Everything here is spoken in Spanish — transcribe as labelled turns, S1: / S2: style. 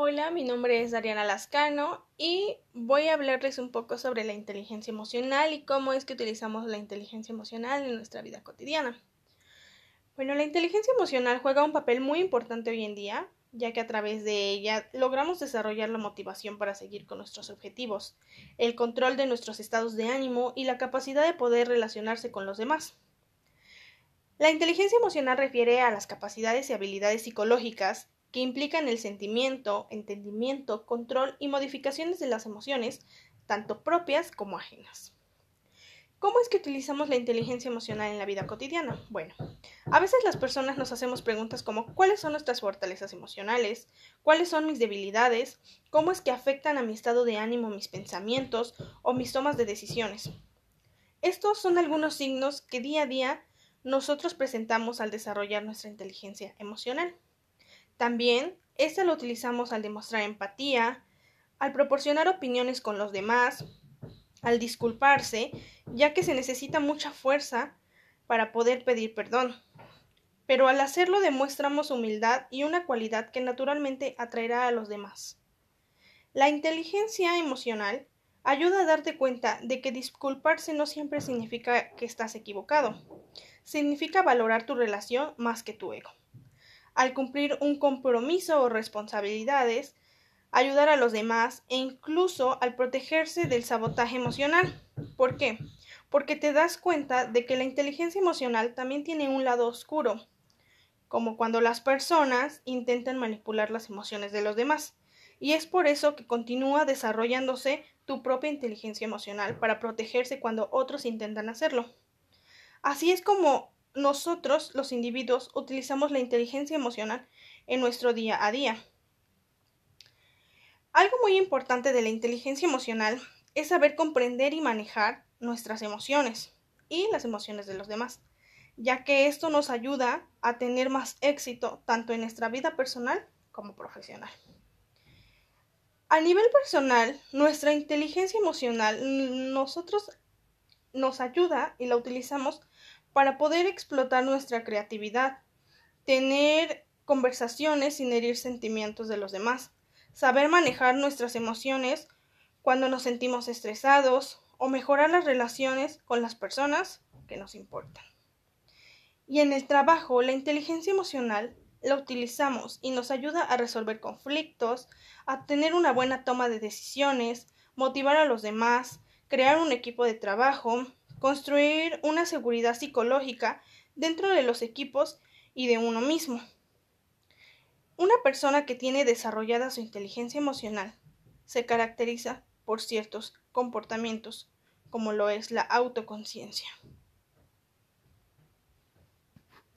S1: Hola, mi nombre es Dariana Lascano y voy a hablarles un poco sobre la inteligencia emocional y cómo es que utilizamos la inteligencia emocional en nuestra vida cotidiana. Bueno, la inteligencia emocional juega un papel muy importante hoy en día, ya que a través de ella logramos desarrollar la motivación para seguir con nuestros objetivos, el control de nuestros estados de ánimo y la capacidad de poder relacionarse con los demás. La inteligencia emocional refiere a las capacidades y habilidades psicológicas que implican el sentimiento, entendimiento, control y modificaciones de las emociones, tanto propias como ajenas. ¿Cómo es que utilizamos la inteligencia emocional en la vida cotidiana? Bueno, a veces las personas nos hacemos preguntas como ¿cuáles son nuestras fortalezas emocionales? ¿Cuáles son mis debilidades? ¿Cómo es que afectan a mi estado de ánimo mis pensamientos o mis tomas de decisiones? Estos son algunos signos que día a día nosotros presentamos al desarrollar nuestra inteligencia emocional. También, esta lo utilizamos al demostrar empatía, al proporcionar opiniones con los demás, al disculparse, ya que se necesita mucha fuerza para poder pedir perdón. Pero al hacerlo demostramos humildad y una cualidad que naturalmente atraerá a los demás. La inteligencia emocional ayuda a darte cuenta de que disculparse no siempre significa que estás equivocado. Significa valorar tu relación más que tu ego al cumplir un compromiso o responsabilidades, ayudar a los demás e incluso al protegerse del sabotaje emocional. ¿Por qué? Porque te das cuenta de que la inteligencia emocional también tiene un lado oscuro, como cuando las personas intentan manipular las emociones de los demás. Y es por eso que continúa desarrollándose tu propia inteligencia emocional para protegerse cuando otros intentan hacerlo. Así es como nosotros, los individuos, utilizamos la inteligencia emocional en nuestro día a día. Algo muy importante de la inteligencia emocional es saber comprender y manejar nuestras emociones y las emociones de los demás, ya que esto nos ayuda a tener más éxito tanto en nuestra vida personal como profesional. A nivel personal, nuestra inteligencia emocional nosotros nos ayuda y la utilizamos para poder explotar nuestra creatividad, tener conversaciones sin herir sentimientos de los demás, saber manejar nuestras emociones cuando nos sentimos estresados o mejorar las relaciones con las personas que nos importan. Y en el trabajo, la inteligencia emocional la utilizamos y nos ayuda a resolver conflictos, a tener una buena toma de decisiones, motivar a los demás, crear un equipo de trabajo, construir una seguridad psicológica dentro de los equipos y de uno mismo. Una persona que tiene desarrollada su inteligencia emocional se caracteriza por ciertos comportamientos, como lo es la autoconciencia.